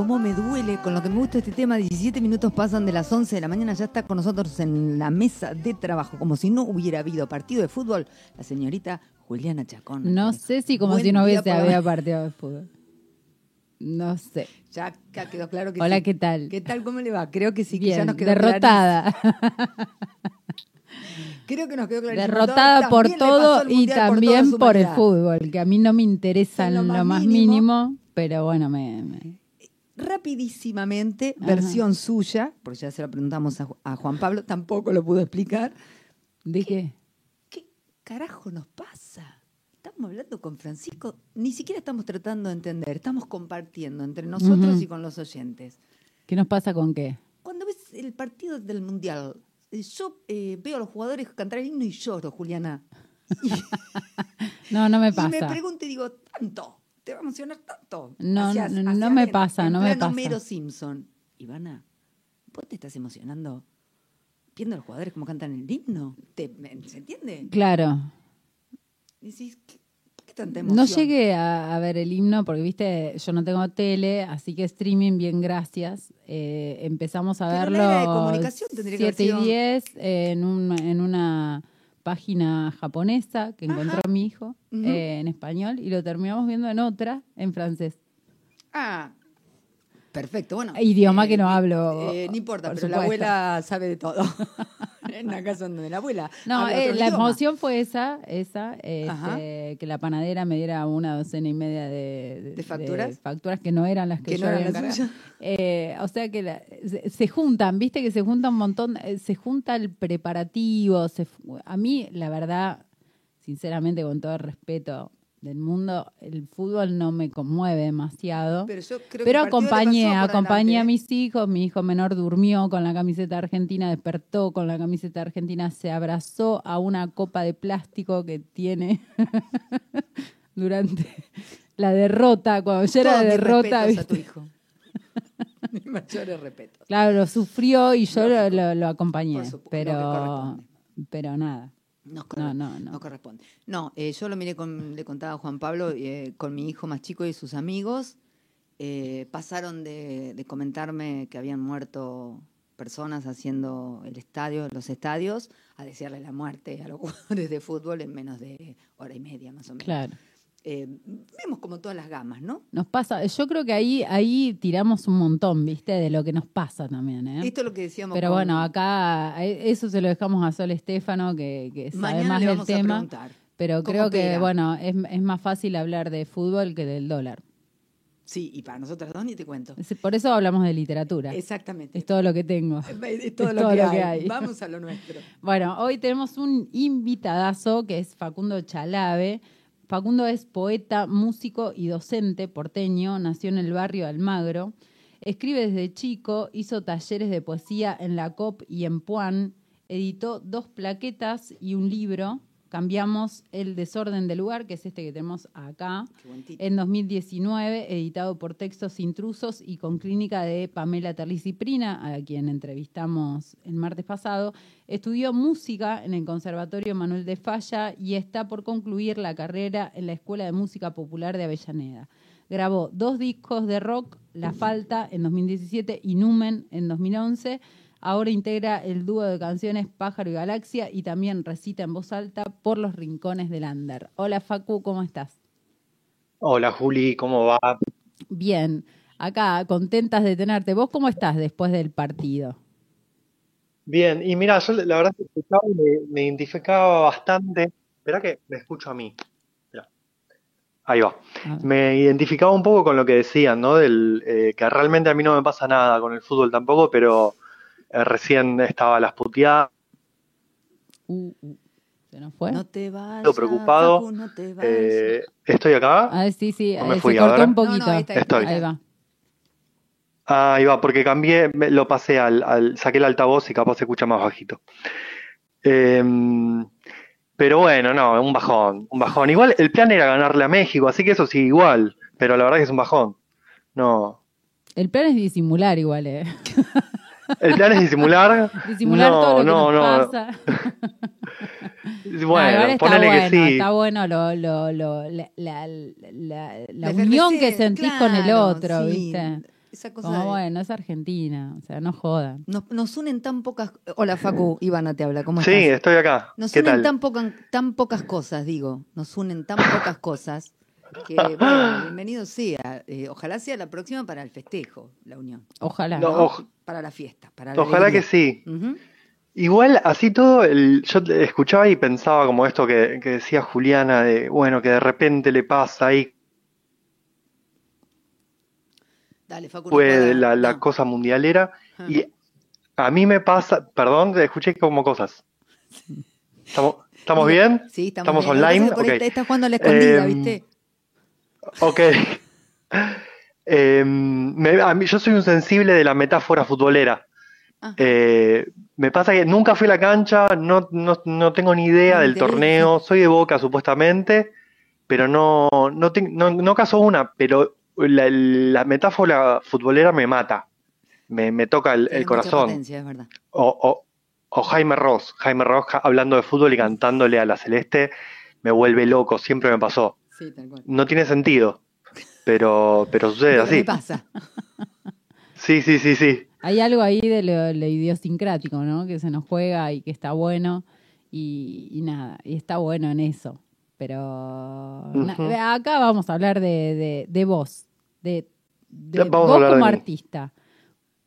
cómo me duele, con lo que me gusta este tema, 17 minutos pasan de las 11 de la mañana, ya está con nosotros en la mesa de trabajo, como si no hubiera habido partido de fútbol, la señorita Juliana Chacón. No sé si como Buen si no hubiese habido partido de fútbol. No sé. Ya quedó claro que Hola, sí. ¿qué tal? ¿Qué tal? ¿Cómo le va? Creo que sí, que Bien, ya nos quedó derrotada. Creo que nos quedó clarísimo. derrotada Todo- por todo y también por el fútbol, que a mí no me interesa En lo lo, más más mínimo. mínimo, pero bueno, me, me- Rapidísimamente, Ajá. versión suya, porque ya se lo preguntamos a, Ju- a Juan Pablo, tampoco lo pudo explicar. ¿De qué? ¿Qué carajo nos pasa? Estamos hablando con Francisco, ni siquiera estamos tratando de entender, estamos compartiendo entre nosotros y con los oyentes. ¿Qué nos pasa con qué? Cuando ves el partido del Mundial, eh, yo eh, veo a los jugadores cantar el himno y lloro, Juliana. Y, No, no me y me pasa. pregunto y digo, ¿tanto? ¿Te va a emocionar tanto? No, no, no me pasa, no me pasa. Homero Simpson. Ivana, ¿vos te estás emocionando viendo a los jugadores cómo cantan el himno? ¿Te, ¿Se entiende? Claro. Y decís, ¿qué, qué tanta emoción? No llegué a, a ver el himno porque, viste, yo no tengo tele, así que streaming, bien, gracias. Eh, empezamos a Pero verlo la era de comunicación tendría que haber 7 y sido. 10 eh, en, un, en una página japonesa que encontró mi hijo eh, en español y lo terminamos viendo en otra en francés. Ah, perfecto. Bueno, Idioma que no hablo, eh, no importa, por pero la abuela sabe de todo. en la casa donde la abuela. No, eh, la idioma. emoción fue esa, esa este, que la panadera me diera una docena y media de, ¿De facturas? facturas que no eran las que, Que yo no eran había. Eh, o sea que la- se, se juntan, viste que se junta un montón, eh, se junta el preparativo. se a mí, la verdad, sinceramente, con todo el respeto del mundo, el fútbol no me conmueve demasiado. Pero yo creo que Pero acompañé, acompañé a adelante. mis hijos, mi hijo menor durmió con la camiseta argentina, despertó con la camiseta argentina, se abrazó a una copa de plástico que tiene durante la derrota, cuando ya era derrota, a tu hijo. Mis mayores respetos. claro, lo sufrió y yo lo, lo- lo acompañé, pero, pero nada. No, No, no, no. corresponde. No, eh, yo lo miré con, le contaba a Juan Pablo, eh, con mi hijo más chico y sus amigos. eh, pasaron de, de comentarme que habían muerto personas haciendo el estadio, los estadios, a desearle la muerte a los jugadores de fútbol en menos de hora y media, más o menos. Claro. Eh, vemos como todas las gamas, ¿no? Nos pasa, yo creo que ahí, ahí tiramos un montón, ¿viste? De lo que nos pasa también, ¿eh? Esto es lo que decíamos. Pero con- bueno, acá eso se lo dejamos a Sol Estefano, que, que sabe mañana más le del a tema. preguntar. Pero creo que, bueno, es, es más fácil hablar de fútbol que del dólar. Sí, y para nosotras dos ni te cuento. Por eso hablamos de literatura. Exactamente. Es todo lo que tengo. Es todo, es lo, todo que lo hay. que hay. Vamos a lo nuestro. Bueno, hoy tenemos un invitadazo que es Facundo Chalave. Facundo es poeta, músico y docente porteño, nació en el barrio Almagro. Escribe desde chico, hizo talleres de poesía en la COP y en Puan, editó dos plaquetas y un libro. Cambiamos El desorden del lugar, que es este que tenemos acá, en 2019, editado por Textos Intrusos y con clínica de Pamela Terliciprina, a quien entrevistamos el martes pasado. Estudió música en el Conservatorio Manuel de Falla y está por concluir la carrera en la Escuela de Música Popular de Avellaneda. Grabó dos discos de rock, La Falta en 2017 y Numen en 2011. Ahora integra el dúo de canciones Pájaro y Galaxia y también recita en voz alta por los rincones del Ander. Hola Facu, ¿cómo estás? Hola Juli, ¿cómo va? Bien, acá contentas de tenerte. ¿Vos cómo estás después del partido? Bien, y mira, yo la verdad que me, me identificaba bastante. Espera que me escucho a mí. Mirá. Ahí va. A ver. Me identificaba un poco con lo que decían, ¿no? Del, eh, que realmente a mí no me pasa nada con el fútbol tampoco, pero eh, recién estaba las puteadas. Uh, uh, ¿Se nos fue? No te vayas. Estoy preocupado. Facu, no te vayas. Eh, ¿estoy acá? Ah, sí, sí, ¿O me eh, fui ahora? cortó un No, no, poquito. ahí está, Estoy. Ahí va. Ah, ahí va, porque cambié, me- lo pasé al, al- saqué el altavoz y capaz se escucha más bajito. Em, pero bueno, no, un bajón, un bajón. Igual el plan era ganarle a México, así que eso sí, igual, pero la verdad que es un bajón. No, El plan es disimular igual, ¿eh? el plan es disimular. Disimular No, todo lo que no, nos no. pasa. No, Bueno, está ponele bueno, que sí. está bueno lo, lo, lo- la, la, la- la La unión que sentís con el claro, otro, sí. ¿viste? esa cosa Como de- bueno, es Argentina, o sea, no jodan. nos, nos unen tan pocas... Hola, Facu, Ivana te habla, ¿cómo Sí, estás? estoy acá. Nos ¿Qué unen tal? tan, poca- tan pocas cosas, digo. Nos unen tan pocas cosas que, bueno, bienvenido sea. Eh, ojalá sea la próxima para el festejo, la unión. Ojalá. No, ¿no? Para la fiesta, para la ojalá que sí. Igual, así todo, el- yo escuchaba y pensaba como esto que, que decía Juliana, de bueno, que de repente le pasa ahí, Dale, Facu. fue la, la no. cosa mundialera, Ah. y a mí me pasa, perdón, escuché como cosas. ¿Estamos, ¿estamos bien? Sí, estamos, ¿Estamos bien. Lo que online? por ahí Ok. te- Estás jugando a la escondida, Em, ¿viste? Ok. Me- a mí- yo soy un sensible de la metáfora futbolera. Eh, me pasa que nunca fui a la cancha, no, no, no tengo ni idea del torneo, soy de Boca supuestamente, pero no, no, te- no, no caso una, pero la, la metáfora futbolera me mata, me, me toca el, corazón. O, o- o Jaime Ross, Jaime Ross hablando de fútbol y cantándole a la Celeste, me vuelve loco, siempre me pasó. Sí, tal cual. No tiene sentido, pero, pero sucede Pero así. me pasa. Sí, sí, sí, sí. Hay algo ahí de lo, lo idiosincrático, ¿no? Que se nos juega y que está bueno y, y nada, y está bueno en eso. Pero acá vamos a hablar de, de, de vos, de, de vos como artista.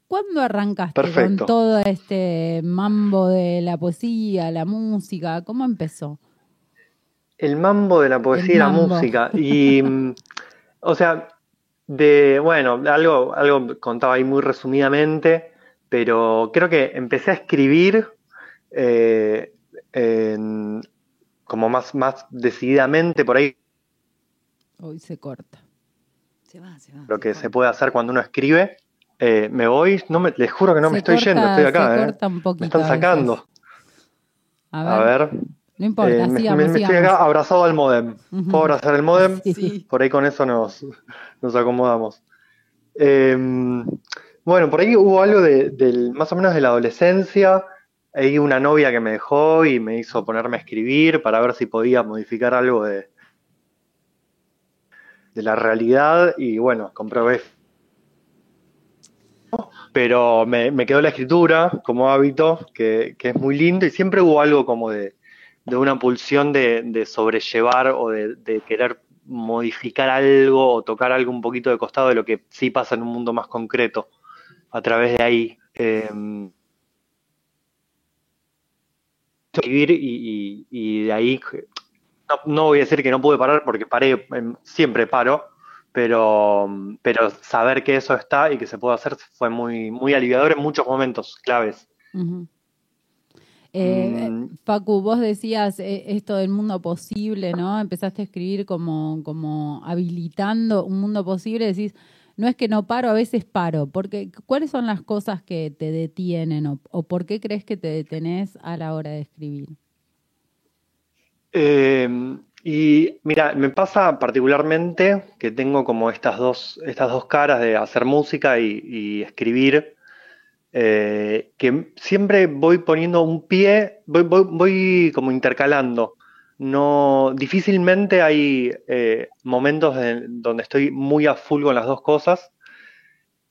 ¿Cuándo arrancaste con todo este mambo de la poesía, la música? ¿Cómo empezó? El mambo de la poesía y la música. Y, o sea, de, bueno, algo, algo contaba ahí muy resumidamente, pero creo que empecé a escribir eh, en- como más, más decididamente por ahí Hoy se corta. Se va, se va. lo que se puede hacer cuando uno escribe. Eh, me voy, no me, les juro que no me Se estoy corta- yendo, estoy se acá, ¿eh? corta un poquito Me están sacando. A ver, A ver, no importa, eh, me, sigamos, me- me estoy sigamos. acá abrazado al modem. Ujú. ¿Puedo abrazar el modem? Sí. Por ahí con eso nos, nos acomodamos. Eh, bueno, por ahí hubo algo de, del, más o menos de la adolescencia. Hay una novia que me dejó y me hizo ponerme a escribir para ver si podía modificar algo de, de la realidad y bueno, comprobé. Pero me, me quedó la escritura como hábito, que, que es muy lindo y siempre hubo algo como de, de una pulsión de, de sobrellevar o de, de querer modificar algo o tocar algo un poquito de costado de lo que sí pasa en un mundo más concreto a través de ahí. Eh, y, y- de ahí no, no voy a decir que no pude parar porque paré, em, siempre paro, pero, pero saber que eso está y que se puede hacer fue muy, muy aliviador en muchos momentos claves. Eh, Mm. Facu, vos decías eh, esto del mundo posible, ¿no? Empezaste a escribir como, como habilitando un mundo posible, decís, no es que no paro, a veces paro, porque ¿cuáles son las cosas que te detienen o, o por qué crees que te detenés a la hora de escribir? Eh, y mira, me pasa particularmente que tengo como estas dos, estas dos caras de hacer música y, y escribir, eh, que siempre voy poniendo un pie, voy, voy, como intercalando. No, difícilmente hay eh, momentos en donde estoy muy a full con las dos cosas.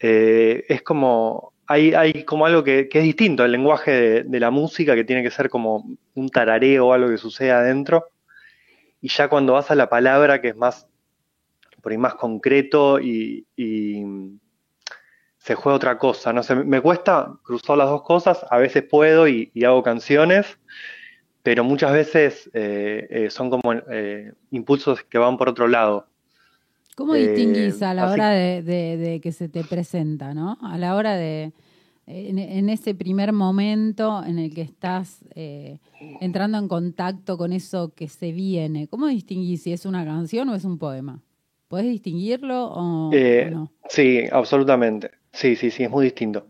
Eh, es como, hay, hay como algo que, que es distinto, el lenguaje de, la música, que tiene que ser como un tarareo o algo que sucede adentro. Y ya cuando vas a la palabra, que es más, por ahí más concreto y se juega otra cosa. No sé, me cuesta cruzar las dos cosas, a veces puedo y, y hago canciones, pero muchas veces eh, eh, son como eh, impulsos que van por otro lado. ¿Cómo distinguís a la así- hora de, de- de que se te presenta, ¿no? A la hora de, en, en ese primer momento en el que estás eh, entrando en contacto con eso que se viene, ¿cómo distinguís si es una canción o es un poema? ¿Podés distinguirlo o, o no? Sí, absolutamente. Sí, sí, sí, es muy distinto.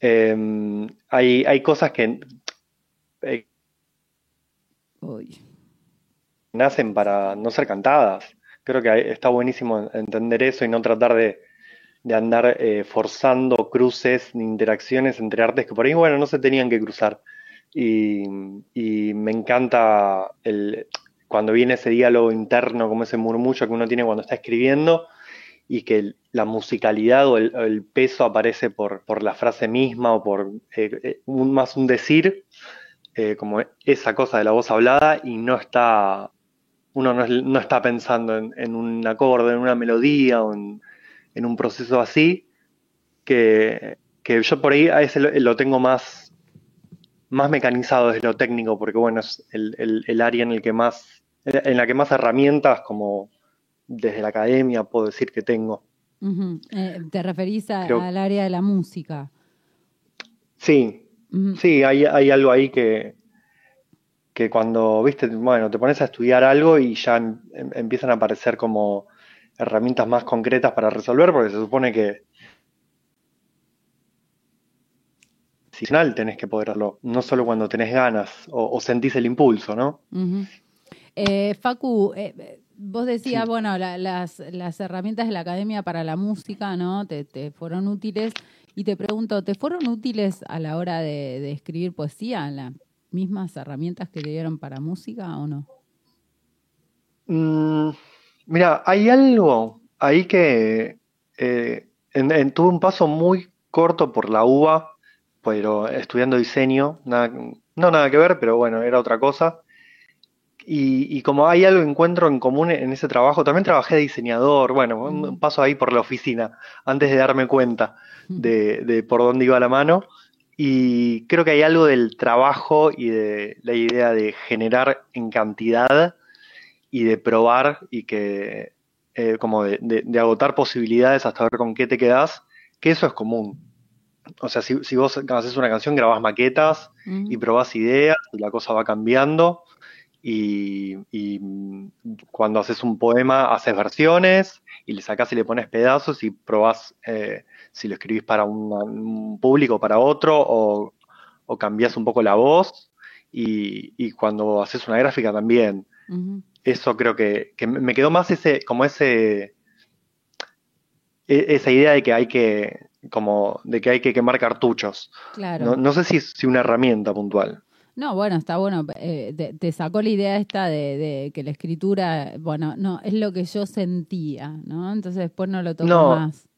Eh, hay, hay cosas que eh, Uy. nacen para no ser cantadas. Creo que hay- está buenísimo entender eso y no tratar de, de andar eh, forzando cruces ni interacciones entre artes que por ahí, bueno, no se tenían que cruzar. Y, y me encanta el, cuando viene ese diálogo interno, como ese murmullo que uno tiene cuando está escribiendo y que la musicalidad o el, peso aparece por, por, la frase misma o por eh, un, más un decir, como esa cosa de la voz hablada y no está, uno no, está pensando en, un acorde, en una melodía o en, un proceso así, que, que, yo por ahí a ese lo, tengo más, más mecanizado desde lo técnico, porque bueno, es el, el área en el que más en la que más herramientas, como desde la academia, puedo decir que tengo. Eh, ¿Te referís al área de la música? Sí, sí, hay, hay, algo ahí que, que cuando, viste, bueno, te pones a estudiar algo y ya em, em, empiezan a aparecer como herramientas más concretas para resolver, porque se supone que tenés que poderlo, no solo cuando tenés ganas o, sentís el impulso, ¿no? Eh, Facu, eh, vos decías, bueno, las, las, herramientas de la academia para la música, ¿no? Te, fueron útiles. Y te pregunto, ¿te fueron útiles a la hora de, escribir poesía las mismas herramientas que te dieron para música o no? Mm, mira, hay algo ahí que eh, tuve un paso muy corto por la UBA, pero estudiando diseño, no nada que ver, pero bueno, era otra cosa. Y, como hay algo que encuentro en común en ese trabajo, también trabajé de diseñador, bueno, un paso ahí por la oficina, antes de darme cuenta de, por dónde iba la mano. Y creo que hay algo del trabajo y de la idea de generar en cantidad y de probar y que, eh, como de, agotar posibilidades hasta ver con qué te quedas, que eso es común. O sea, si, vos haces una canción, grabás maquetas y probás ideas, y la cosa va cambiando y, cuando haces un poema haces versiones y le sacas y le pones pedazos y probás eh, si lo escribís para un, público o para otro o, o cambias un poco la voz y, cuando haces una gráfica también. Eso creo que, me quedó más ese, como ese, e, esa idea de que hay que, como, de que hay que quemar cartuchos. No, no sé si es una herramienta puntual. No, bueno, está bueno. Eh, te, sacó la idea esta de, que la escritura, bueno, no, es lo que yo sentía, ¿no? Entonces después no lo toco más.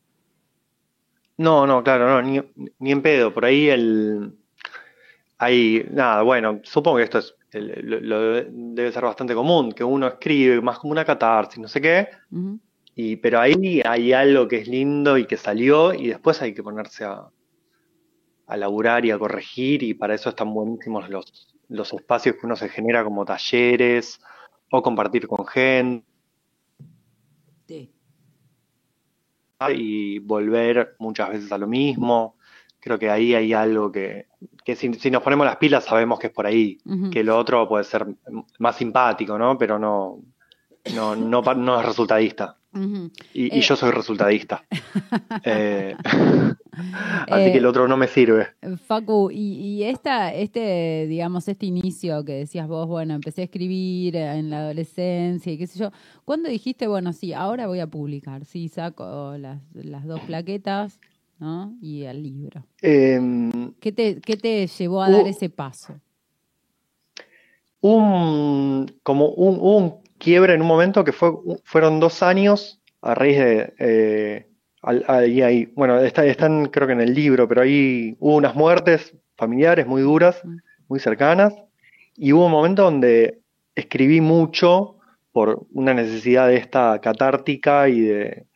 No, no, claro, no, ni, ni, en pedo. Por ahí el. Hay. Nada, bueno, supongo que esto es. lo, debe ser bastante común, que uno escribe más como una catarsis, no sé qué. y, pero ahí hay algo que es lindo y que salió, y después hay que ponerse a, a laburar y a corregir y para eso están buenísimos los, los espacios que uno se genera como talleres o compartir con gente. Y volver muchas veces a lo mismo. Creo que ahí hay algo que, que si, nos ponemos las pilas sabemos que es por ahí, que lo otro puede ser más simpático, ¿no? Pero no, no, no, no es resultadista y, yo eh, soy resultadista. Eh, así que el otro no me sirve. Facu, y, esta, este, digamos, este inicio que decías vos, bueno, empecé a escribir en la adolescencia y qué sé yo, ¿cuándo dijiste, bueno, sí, ahora voy a publicar? Sí, saco las, las dos plaquetas, ¿no? Y el libro. Em, ¿Qué, te, ¿Qué te llevó a dar ese paso? Un, como un, un quiebra en un momento que fue, fueron dos años a raíz de... Eh, ahí, bueno, están creo que en el libro, pero ahí hubo unas muertes familiares muy duras, muy cercanas, y hubo un momento donde escribí mucho por una necesidad de esta catártica y de,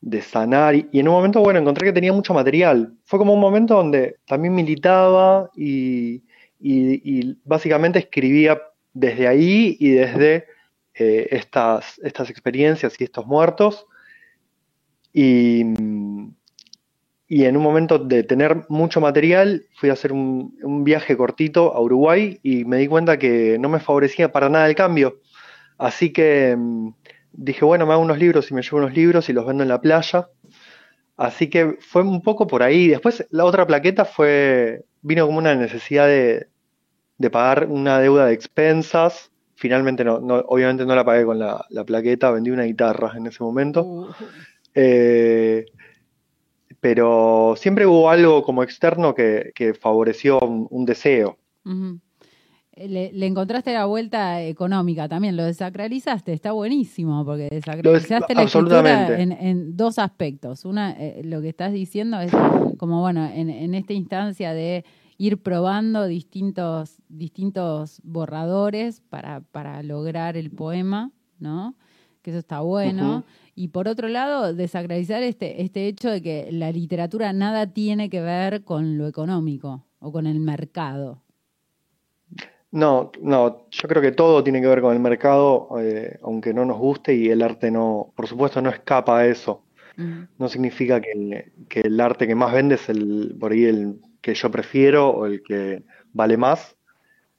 de sanar. Y, en un momento, bueno, encontré que tenía mucho material. Fue como un momento donde también militaba y, y básicamente escribía desde ahí y desde eh, estas, estas experiencias y estos muertos. Y, y, en un momento de tener mucho material, fui a hacer un, viaje cortito a Uruguay y me di cuenta que no me favorecía para nada el cambio. Así que mm, dije, bueno, me hago unos libros y me llevo unos libros y los vendo en la playa. Así que fue un poco por ahí. Después la otra plaqueta fue, vino como una necesidad de, de pagar una deuda de expensas Finalmente no, obviamente no la pagué con la, plaqueta, vendí una guitarra en ese momento. Eh, pero siempre hubo algo como externo que, favoreció un, deseo. le, le encontraste la vuelta económica también, lo desacralizaste, está buenísimo, porque desacralizaste la escritura en, en, dos aspectos. Una, eh, lo que estás diciendo es como, bueno, en, en esta instancia de ir probando distintos, distintos borradores para, para lograr el poema, ¿no? Que eso está bueno. Y por otro lado, desacralizar este, este hecho de que la literatura nada tiene que ver con lo económico o con el mercado. No, no, yo creo que todo tiene que ver con el mercado, eh, aunque no nos guste, y el arte no, por supuesto, no escapa a eso. No significa que, que, el arte que más vende es el, por ahí el que yo prefiero o el que vale más,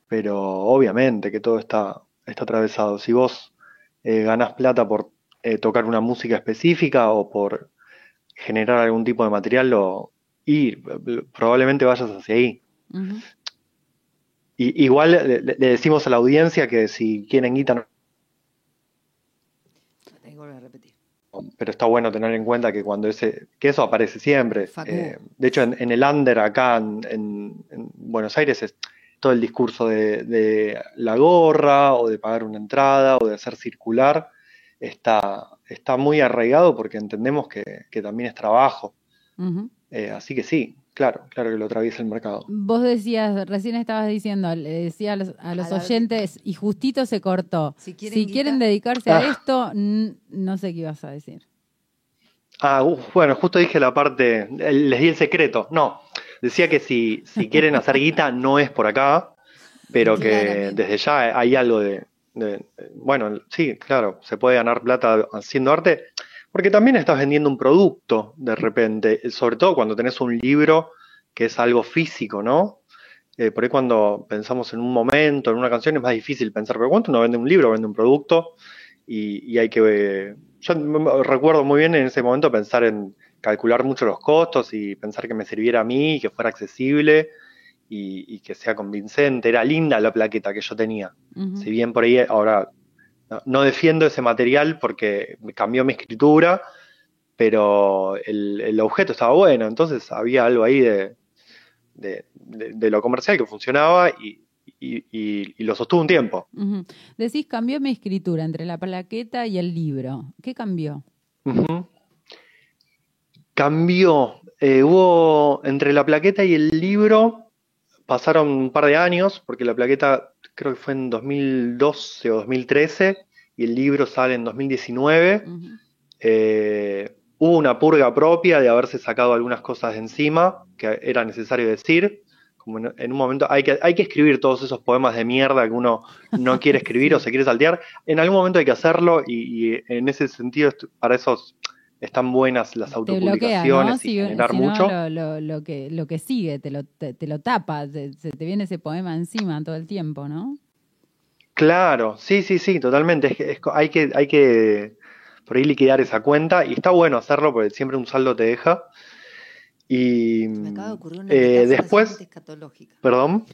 pero obviamente que todo está, está atravesado. Si vos eh, ganás plata por eh, tocar una música específica o por generar algún tipo de material, lo, y probablemente vayas hacia ahí. Igual le, decimos a la audiencia que si quieren guita Pero está bueno tener en cuenta que cuando ese, que eso aparece siempre. Eh, de hecho, en, el under acá en, Buenos Aires es todo el discurso de, la gorra o de pagar una entrada o de hacer circular está, está muy arraigado porque entendemos que, también es trabajo. Eh, así que sí, Claro, claro que lo atraviesa el mercado. Vos decías, recién estabas diciendo, le decía a los, oyentes, y justito se cortó. Si quieren, dedicarse a ah. esto, no sé qué ibas a decir. Ah, bueno, justo dije la parte, les di el secreto. No, decía que si, si quieren hacer guita no es por acá, pero que desde ya hay algo de, de, bueno, sí, claro, se puede ganar plata haciendo arte porque también estás vendiendo un producto de repente, sobre todo cuando tenés un libro que es algo físico, ¿no? Eh, por ahí cuando pensamos en un momento, en una canción, es más difícil pensar, pero cuánto uno vende un libro, vende un producto, y, hay que... yo recuerdo muy bien en ese momento pensar en calcular mucho los costos y pensar que me sirviera a mí, que fuera accesible y, que sea convincente. Era linda la plaqueta que yo tenía. Si bien por ahí ahora no, defiendo ese material porque cambió mi escritura, pero el, objeto estaba bueno, entonces había algo ahí de, de, lo comercial que funcionaba y, lo sostuvo un tiempo. Decís, cambió mi escritura entre la plaqueta y el libro. ¿Qué cambió? Cambió. Eh, hubo entre la plaqueta y el libro, pasaron un par de años, porque la plaqueta creo que fue en 2012 o 2013, y el libro sale en 2019. Eh, hubo una purga propia de haberse sacado algunas cosas de encima que era necesario decir. Como en, un momento hay que, hay que escribir todos esos poemas de mierda que uno no quiere escribir o se quiere saltear. En algún momento hay que hacerlo y, en ese sentido para eso están buenas las autopublicaciones y generar mucho. lo, que, lo que sigue te lo, te, lo tapa, se te viene ese poema encima todo el tiempo, ¿no? Claro, sí, sí, sí, totalmente. hay, que, hay que por ahí liquidar esa cuenta y está bueno hacerlo porque siempre un saldo te deja. Y Me acaba de ocurrir una eh, después, escatológica. Perdón.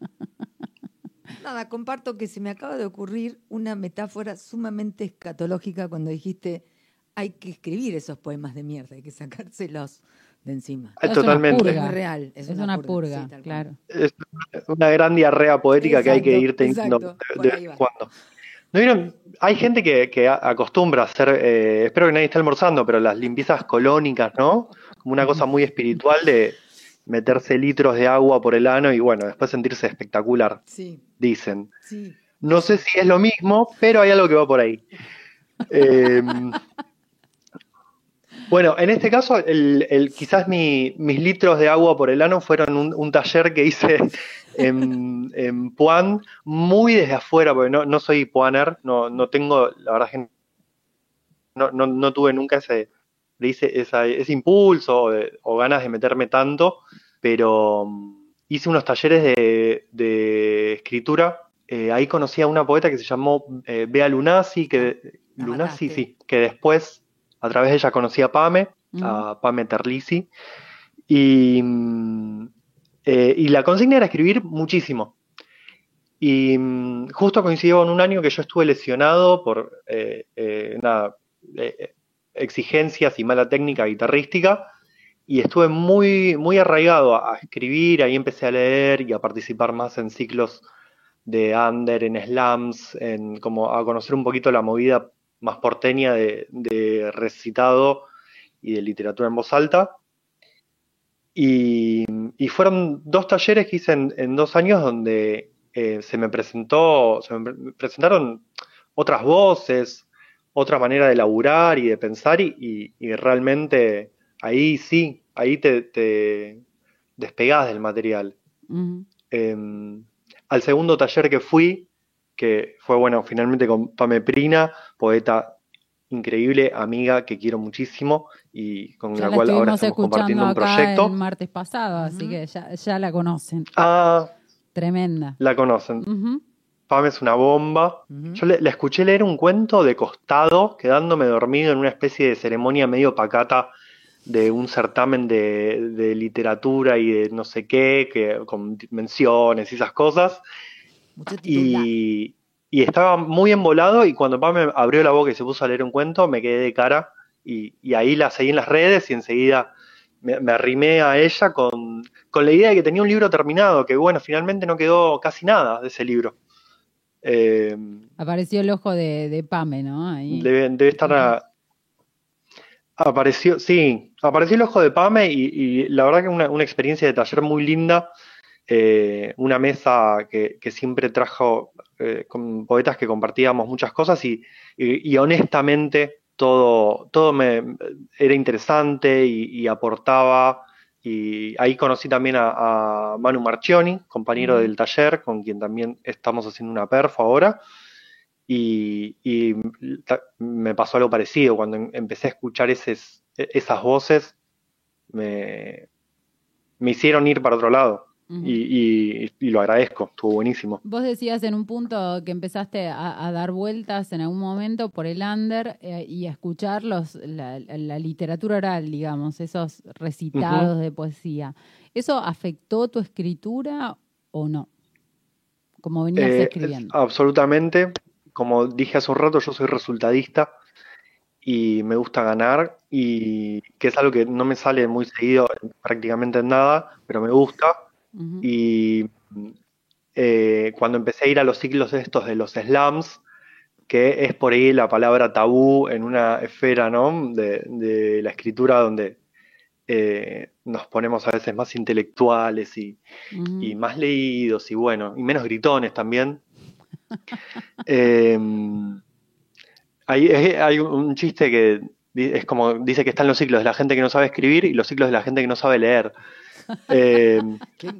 Nada, comparto que se me acaba de ocurrir una metáfora sumamente escatológica cuando dijiste hay que escribir esos poemas de mierda, hay que sacárselos de encima. Es Totalmente. Una purga. real. Es, una, purga, claro. Es una gran diarrea poética que hay que ir teniendo de, vez en cuando. ¿No vieron? Hay gente que, acostumbra a hacer, eh, espero que nadie esté almorzando, pero las limpiezas colónicas, ¿no? Como una cosa muy espiritual de meterse litros de agua por el ano y bueno, después sentirse espectacular. Sí. Dicen. Sí. No sé si es lo mismo, pero hay algo que va por ahí. Eh, bueno, en este caso, el, quizás mis litros de agua por el ano fueron un, taller que hice en, en, Puan, muy desde afuera, porque no, soy puaner, no, no tengo, la verdad que no, no, tuve nunca ese, ese impulso o, ganas de meterme tanto, pero mm, hice unos talleres de, escritura. Eh, ahí conocí a una poeta que se llamó eh, Bea Lunasi, que, Lunasi, sí, que después a través de ella conocí a Pame, a Pame Terlisi, y, eh, y la consigna era escribir muchísimo. Y mm, justo coincidió en un año que yo estuve lesionado por eh, eh, exigencias y mala técnica guitarrística y estuve muy, muy arraigado a, escribir, ahí empecé a leer y a participar más en ciclos de under, en slams, en como a conocer un poquito la movida más porteña de, recitado y de literatura en voz alta. Y, fueron dos talleres que hice en, dos años donde eh, se me presentó, se me presentaron otras voces, otra manera de laburar y de pensar y, realmente ahí sí, ahí te, te despegás del material. Em, al segundo taller que fui, que fue bueno, finalmente con Pame Prina, poeta increíble, amiga que quiero muchísimo y con la, cual ahora estamos compartiendo un proyecto. El martes pasado, así que ya, la conocen. Ah, tremenda. La conocen. Pame es una bomba. Yo le, escuché leer un cuento de costado, quedándome dormido en una especie de ceremonia medio pacata de un certamen de, literatura y de no sé qué, que, con menciones y esas cosas. Y, y, estaba muy embolado y cuando Pame abrió la boca y se puso a leer un cuento, me quedé de cara y, ahí la seguí en las redes y enseguida me, me arrimé a ella con, con la idea de que tenía un libro terminado, que bueno, finalmente no quedó casi nada de ese libro. Eh, Apareció el ojo de, Pame, ¿no? Debe, estar. apareció, sí, apareció el ojo de Pame y, la verdad que una, una experiencia de taller muy linda. Eh, una mesa que, siempre trajo eh, con poetas que compartíamos muchas cosas y, honestamente todo, todo me era interesante y aportaba y ahí conocí también a, Manu Marchioni, compañero del taller, con quien también estamos haciendo una perfo ahora. Y, me pasó algo parecido. Cuando em, empecé a escuchar esas voces, me, me hicieron ir para otro lado y, lo agradezco, estuvo buenísimo. Vos decías en un punto que empezaste a, dar vueltas en algún momento por el under eh, y a escuchar los, la, literatura oral, digamos, esos recitados de poesía. ¿Eso afectó tu escritura o no? Como venías eh, escribiendo. Absolutamente. Como dije hace un rato, yo soy resultadista y me gusta ganar y que es algo que no me sale muy seguido prácticamente en nada, pero me gusta y eh, cuando empecé a ir a los ciclos estos de los slams, que es por ahí la palabra tabú en una esfera ¿no? de, la escritura donde eh, nos ponemos a veces más intelectuales y, más leídos y bueno, y menos gritones también. Em, hay, hay, un chiste que es como dice que están los ciclos de la gente que no sabe escribir y los ciclos de la gente que no sabe leer. Eh,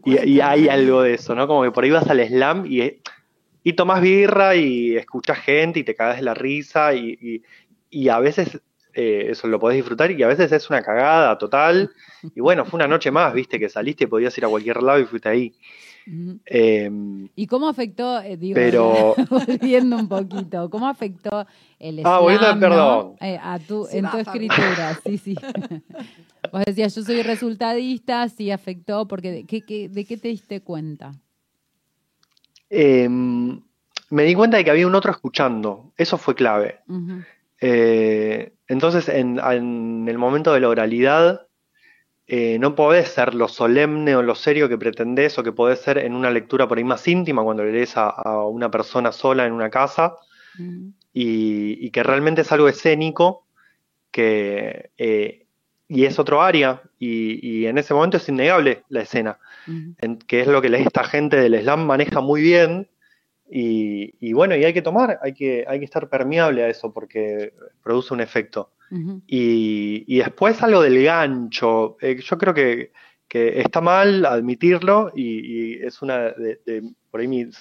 y, hay algo de eso, ¿no? Como que por ahí vas al slam y, y tomás birra y escuchas gente y te cagas de la risa y, a veces eh, eso lo podés disfrutar y a veces es una cagada total. Y bueno, fue una noche más, viste, que saliste y podías ir a cualquier lado y fuiste ahí. Em, ¿Y cómo afectó, eh, digo, pero... volviendo un poquito, cómo afectó el ah, perdón. a tu, en tu escritura? Sí, sí. Vos decías, yo soy resultadista, sí afectó, porque ¿de qué, de qué te diste cuenta? Em, me di cuenta de que había un otro escuchando, eso fue clave. Eh, entonces, en, el momento de la oralidad, eh, no podés ser lo solemne o lo serio que pretendés o que podés ser en una lectura por ahí más íntima cuando le lees a, una persona sola en una casa y, que realmente es algo escénico que eh, y es otro área, y, en ese momento es innegable la escena, que es lo que esta gente del slam maneja muy bien, y, bueno, y hay que tomar, hay que, hay que estar permeable a eso porque produce un efecto. Y, después algo del gancho, eh, yo creo que, está mal admitirlo, y, es una de, por ahí mis,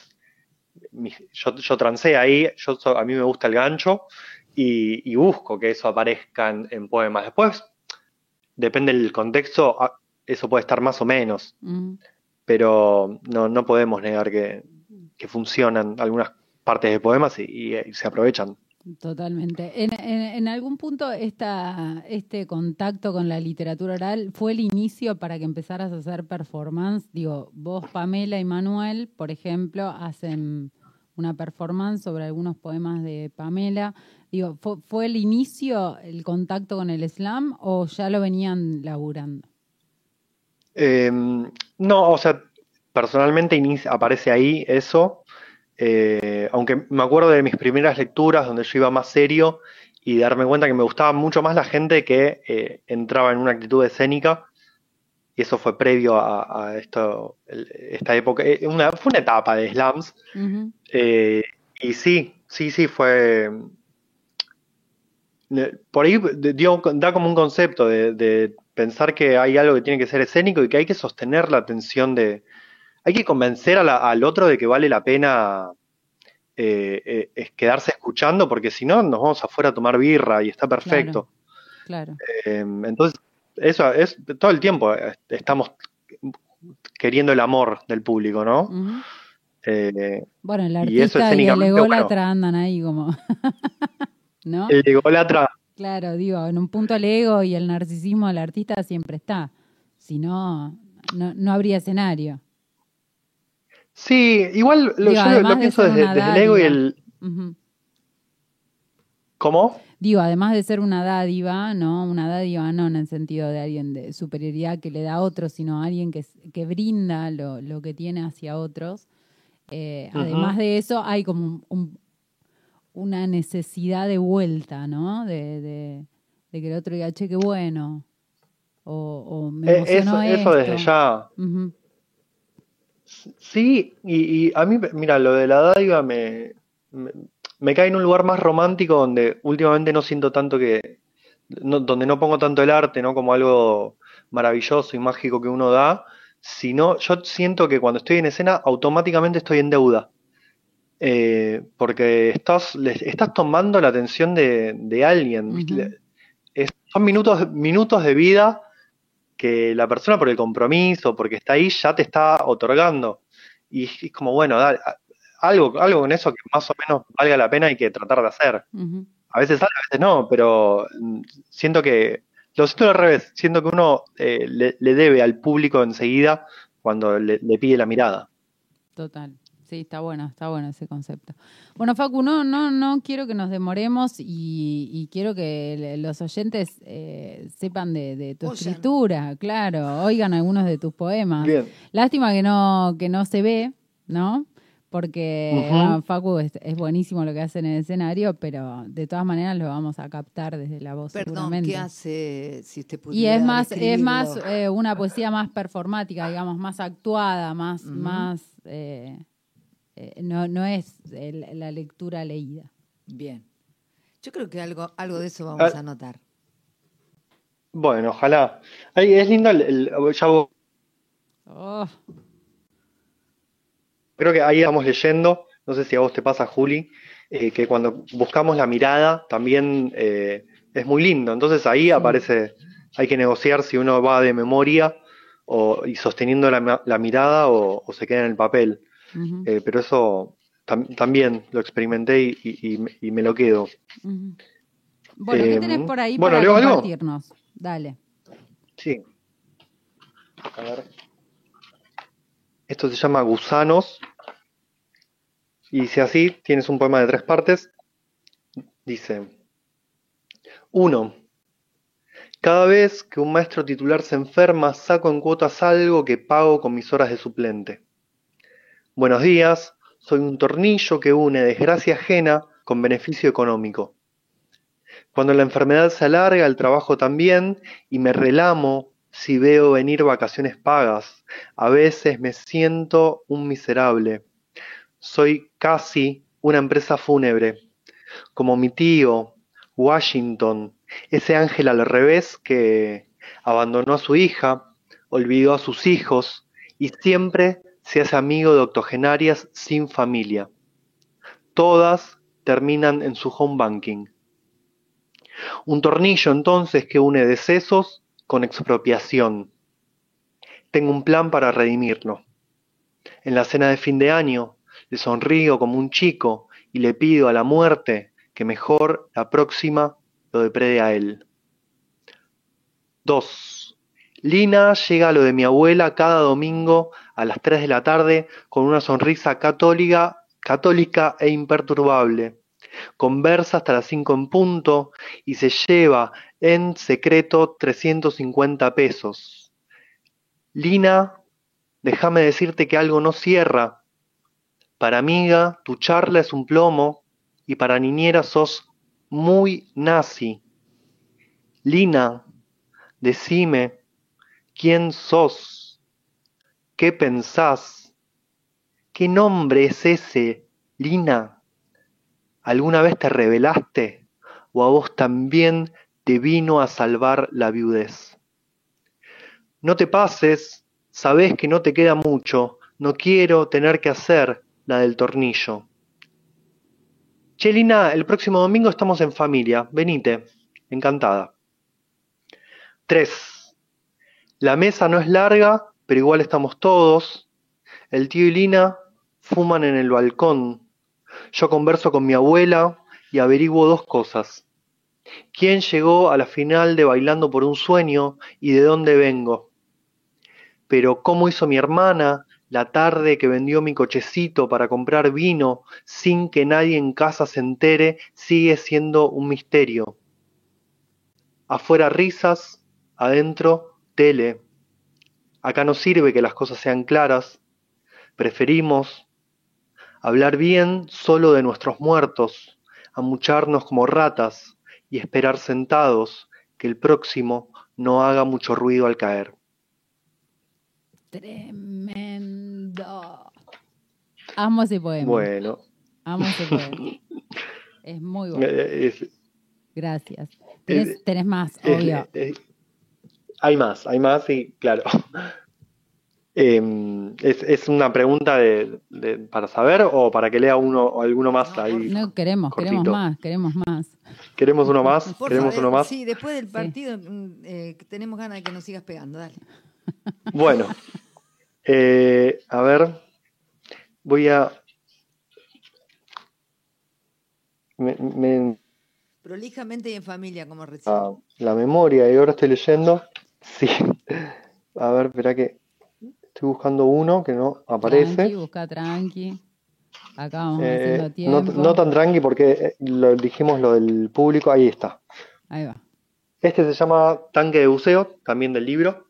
yo, yo trancé ahí, yo, a mí me gusta el gancho, y, busco que eso aparezca en poemas. Después depende del contexto, eso puede estar más o menos, pero no, no podemos negar que, funcionan algunas partes de poemas y, se aprovechan. Totalmente. En, algún punto esta, este contacto con la literatura oral fue el inicio para que empezaras a hacer performance. Digo, vos, Pamela y Manuel, por ejemplo, hacen una performance sobre algunos poemas de Pamela. Digo, ¿fue, el inicio, el contacto con el slam o ya lo venían laburando? Em, no, o sea, personalmente aparece ahí eso. Eh, aunque me acuerdo de mis primeras lecturas donde yo iba más serio y darme cuenta que me gustaba mucho más la gente que eh, entraba en una actitud escénica. Y eso fue previo a, esto, esta época. Eh, una, fue una etapa de slams. y sí, sí, sí, fue. Por ahí da como un concepto de pensar que hay algo que tiene que ser escénico y que hay que sostener la atención de, hay que convencer al otro de que vale la pena eh, eh, quedarse escuchando, porque si no, nos vamos afuera a tomar birra y está perfecto. Claro. Em, entonces, eso es todo el tiempo eh, estamos queriendo el amor del público, ¿no? bueno, el artista y, el ególatra andan ahí como. ¿No? El ególatra. Claro, digo, en un punto el ego y el narcisismo del artista siempre está. Si no, no habría escenario. Sí, igual lo, yo lo pienso desde, el ego y el... ¿Cómo? Digo, además de ser una dádiva, ¿no? Una dádiva no en el sentido de alguien de superioridad que le da a otros, sino alguien que, que brinda lo, lo, que tiene hacia otros. Eh, además de eso, hay como una necesidad de vuelta, ¿no? De, de, que el otro diga, che, qué bueno. O, o me eh, eso, eso desde ya. Sí, y, a mí, mira, lo de la dádiva me, me, cae en un lugar más romántico donde últimamente no siento tanto que, donde no pongo tanto el arte, ¿no? Como algo maravilloso y mágico que uno da, sino yo siento que cuando estoy en escena automáticamente estoy en deuda. Eh, porque estás, estás tomando la atención de, alguien. son minutos, minutos de vida que la persona por el compromiso, porque está ahí, ya te está otorgando. Y es como, bueno, algo, algo con eso que más o menos valga la pena y que tratar de hacer. A veces sale, a veces no, pero mm, siento que, lo siento al revés, siento que uno eh, le, debe al público enseguida cuando le pide la mirada. Total. Sí, está bueno, está bueno ese concepto. Bueno, Facu, no, no, no quiero que nos demoremos y, quiero que los oyentes eh, sepan de, tu escritura, claro, oigan algunos de tus poemas. Lástima que no, que no se ve, ¿no? Porque Facu es, buenísimo lo que hace en el escenario, pero de todas maneras lo vamos a captar desde la voz. Perdón, ¿qué hace si usted Y es más, es más eh, una poesía más performática, digamos, más actuada, más, más eh, eh, no, no es la lectura leída. Bien. Yo creo que algo, algo de eso vamos ah. a notar. Bueno, ojalá. es lindo el, oh. Creo que ahí estamos leyendo, no sé si a vos te pasa, Juli, eh, que cuando buscamos la mirada también eh, es muy lindo. Entonces ahí aparece, hay que negociar si uno va de memoria o, y sosteniendo la, mirada o, se queda en el papel. Eh, pero eso también lo experimenté y, me lo quedo. Bueno, ¿qué tenés em, por ahí para compartirnos? Dale. Sí. A ver. Esto se llama Gusanos. Y dice así, tienes un poema de tres partes. Dice, uno. Cada vez que un maestro titular se enferma, saco en cuotas algo que pago con mis horas de suplente. Buenos días, soy un tornillo que une desgracia ajena con beneficio económico. Cuando la enfermedad se alarga, el trabajo también, y me relamo si veo venir vacaciones pagas. A veces me siento un miserable. Soy casi una empresa fúnebre, como mi tío, Washington, ese ángel al revés que abandonó a su hija, olvidó a sus hijos y siempre se hace amigo de octogenarias sin familia. Todas terminan en su home banking. Un tornillo entonces que une decesos con expropiación. Tengo un plan para redimirlo. En la cena de fin de año le sonrío como un chico y le pido a la muerte que mejor la próxima lo deprede a él. 2. Lina llega a lo de mi abuela cada domingo a las 3 de la tarde con una sonrisa católica, católica e imperturbable. Conversa hasta las 5 en punto y se lleva en secreto 350 pesos. Lina, déjame decirte que algo no cierra. Para amiga, tu charla es un plomo y para niñera sos muy nazi. Lina, decime, ¿quién sos? ¿Qué pensás? ¿Qué nombre es ese, Lina? ¿Alguna vez te revelaste o a vos también te vino a salvar la viudez? No te pases, sabés que no te queda mucho, no quiero tener que hacer la del tornillo. Chelina, el próximo domingo estamos en familia, venite, encantada. 3. La mesa no es larga, pero igual estamos todos. El tío y Lina fuman en el balcón. Yo converso con mi abuela y averiguo dos cosas. ¿Quién llegó a la final de Bailando por un Sueño y de dónde vengo? Pero ¿cómo hizo mi hermana la tarde que vendió mi cochecito para comprar vino sin que nadie en casa se entere sigue siendo un misterio? Afuera risas, adentro tele. Acá no sirve que las cosas sean claras. Preferimos hablar bien solo de nuestros muertos, amucharnos como ratas y esperar sentados que el próximo no haga mucho ruido al caer. Tremendo. Amo ese poema. Bueno. Amo ese poema. es muy bueno. Es- Gracias. Tenés, más, es- obvio. es- hay más, hay más y claro. Em, es, es una pregunta de, de- para saber o para que lea uno o alguno más No, ahí. No queremos, queremos más, queremos más. ¿Queremos uno más? Por ¿Queremos uno más? Sí, después del partido mm, eh, tenemos ganas de que nos sigas pegando, dale. Bueno, eh, a ver, voy a... me- me- Prolijamente y en familia, como recién. a la memoria y ahora estoy leyendo. Sí. A ver, espera que estoy buscando uno que no Tranqui, aparece. busca tranqui. Acá vamos Eh, no, tiempo. no tan tranqui porque eh, lo dijimos lo del público. Ahí está. Ahí va. Este se llama Tanque de buceo, también del libro.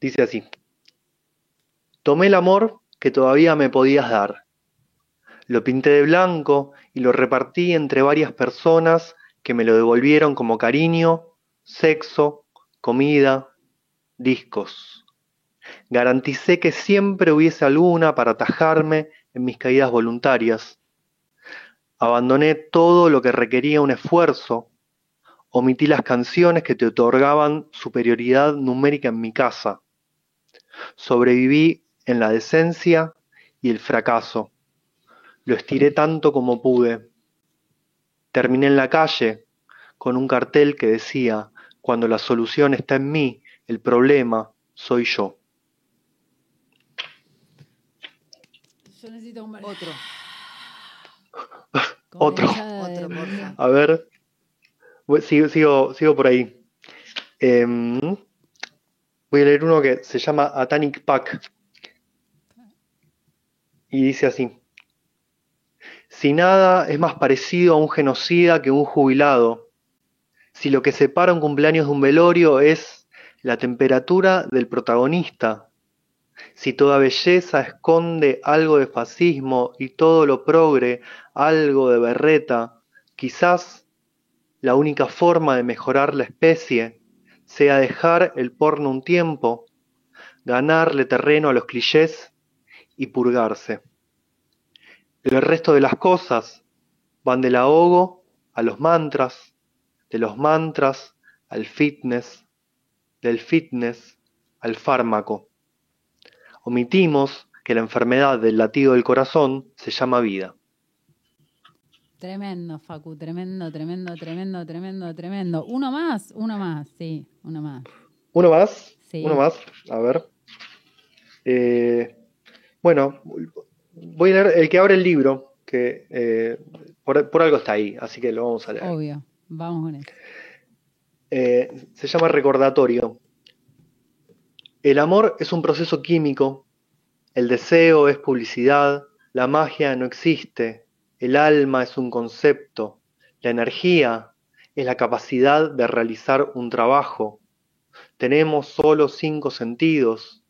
Dice así. Tomé el amor que todavía me podías dar. Lo pinté de blanco y lo repartí entre varias personas que me lo devolvieron como cariño, sexo, comida, discos. Garanticé que siempre hubiese alguna para atajarme en mis caídas voluntarias. Abandoné todo lo que requería un esfuerzo omití las canciones que te otorgaban superioridad numérica en mi casa. Sobreviví en la decencia y el fracaso. Lo estiré tanto como pude. Terminé en la calle con un cartel que decía, cuando la solución está en mí, el problema soy yo. Yo necesito un Otro, Otro. otro. A ver, sigo, sigo, sigo por ahí. Em, voy a leer uno que se llama Atanic Pack. Y dice así. Si nada es más parecido a un genocida que un jubilado, si lo que separa un cumpleaños de un velorio es la temperatura del protagonista, si toda belleza esconde algo de fascismo y todo lo progre algo de berreta, quizás la única forma de mejorar la especie sea dejar el porno un tiempo, ganarle terreno a los clichés y purgarse. El resto de las cosas van del ahogo a los mantras, de los mantras al fitness, del fitness al fármaco. Omitimos que la enfermedad del latido del corazón se llama vida. Tremendo, Facu, tremendo, tremendo, tremendo, tremendo, tremendo. Uno más, uno más, sí, uno más. Uno más, Sí. uno más, a ver. Eh, bueno, voy a leer el que abre el libro, que eh, por, por algo está ahí, así que lo vamos a leer. Obvio, vamos con eso. Eh, se llama recordatorio. El amor es un proceso químico, el deseo es publicidad, la magia no existe, el alma es un concepto, la energía es la capacidad de realizar un trabajo. Tenemos solo cinco sentidos.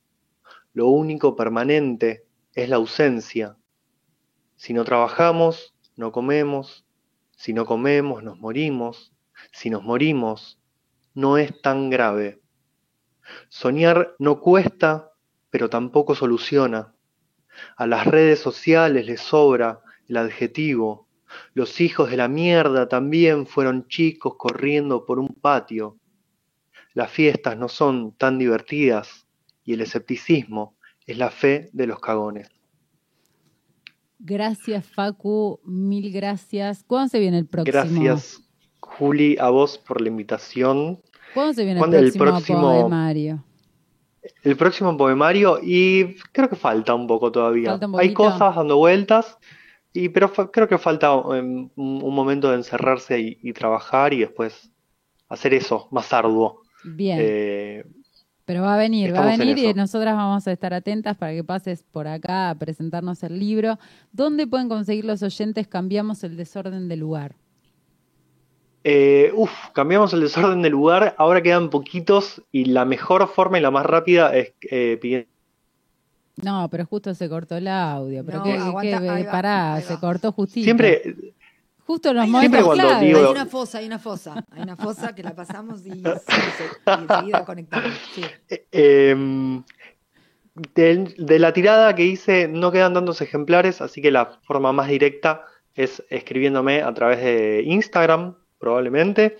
Lo único permanente es la ausencia. Si no trabajamos, no comemos. Si no comemos, nos morimos. Si nos morimos, no es tan grave. Soñar no cuesta, pero tampoco soluciona. A las redes sociales les sobra el adjetivo. Los hijos de la mierda también fueron chicos corriendo por un patio. Las fiestas no son tan divertidas y el escepticismo es la fe de los cagones. Gracias, Facu. Mil gracias. ¿Cuándo se viene el próximo? Gracias, Juli, a vos por la invitación. ¿Cuándo se viene el próximo, poemario? El próximo poemario, y creo que falta un poco todavía. Hay cosas dando vueltas, y pero creo que falta um, un momento de encerrarse y, trabajar y después hacer eso más arduo. Bien. Eh, pero va a venir, va a venir y nosotras vamos a estar atentas para que pases por acá a presentarnos el libro. ¿Dónde pueden conseguir los oyentes Cambiamos el desorden de lugar? Eh, uf, cambiamos el desorden de lugar, ahora quedan poquitos y la mejor forma y la más rápida es eh, pidiendo no, pero justo se cortó el audio. Pero que, pará, se cortó justito. Siempre, Justo los momentos clave. Hay una fosa, hay una fosa. Hay una fosa que la pasamos y, enseguida conectamos. Eh, em, de, la tirada que hice no quedan tantos ejemplares, así que la forma más directa es escribiéndome a través de Instagram, probablemente.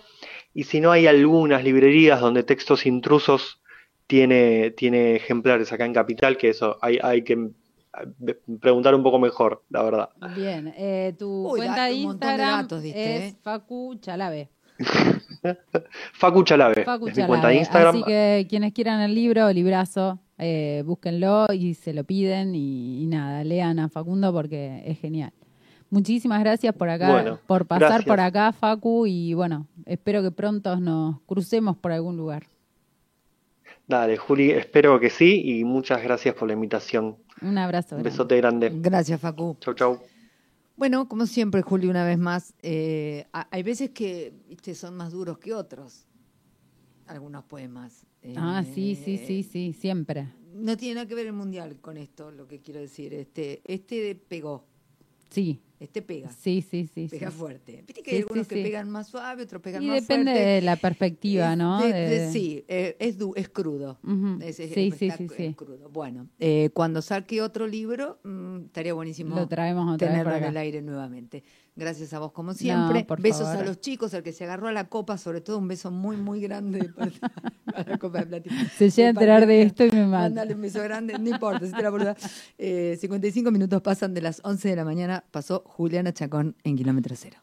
Y si no hay algunas librerías donde textos intrusos tiene, tiene ejemplares acá en Capital, que eso hay, hay que preguntar un poco mejor, la verdad. Bien, eh, tu cuenta de Instagram es ¿eh? Facu Chalabe. Facu Chalabe, es mi cuenta de Instagram. Así que quienes quieran el libro, el librazo, eh, búsquenlo y se lo piden y, nada, lean a Facundo porque es genial. Muchísimas gracias por acá, por pasar por acá, Facu, y bueno, espero que pronto nos crucemos por algún lugar. Dale, Juli, espero que sí y muchas gracias por la invitación. Un abrazo. Un besote grande. Gracias, Facu. Chau, chau. Bueno, como siempre, Juli, una vez más, eh, hay veces que son más duros que otros, algunos poemas. ah, sí, sí, sí, eh, sí, siempre. No tiene nada que ver el mundial con esto, lo que quiero decir. Este, este pegó. Sí. Este pega. Sí, sí, sí. Pega fuerte. Viste que hay algunos que pegan más suave, otros pegan más fuerte. Y depende de la perspectiva, ¿no? sí, eh, es, es crudo. sí, sí, sí, sí. crudo. Bueno, eh, cuando saque otro libro, mm, estaría buenísimo Lo traemos otra tenerlo vez en el aire nuevamente. Gracias a vos, como siempre. Besos a los chicos, al que se agarró a la copa, sobre todo un beso muy, muy grande para, la copa de platino. Se llega a enterar de esto y me manda. Mándale un beso grande, no importa, si te la eh, 55 minutos pasan de las 11 de la mañana, pasó Juliana Chacón en Kilómetro Cero.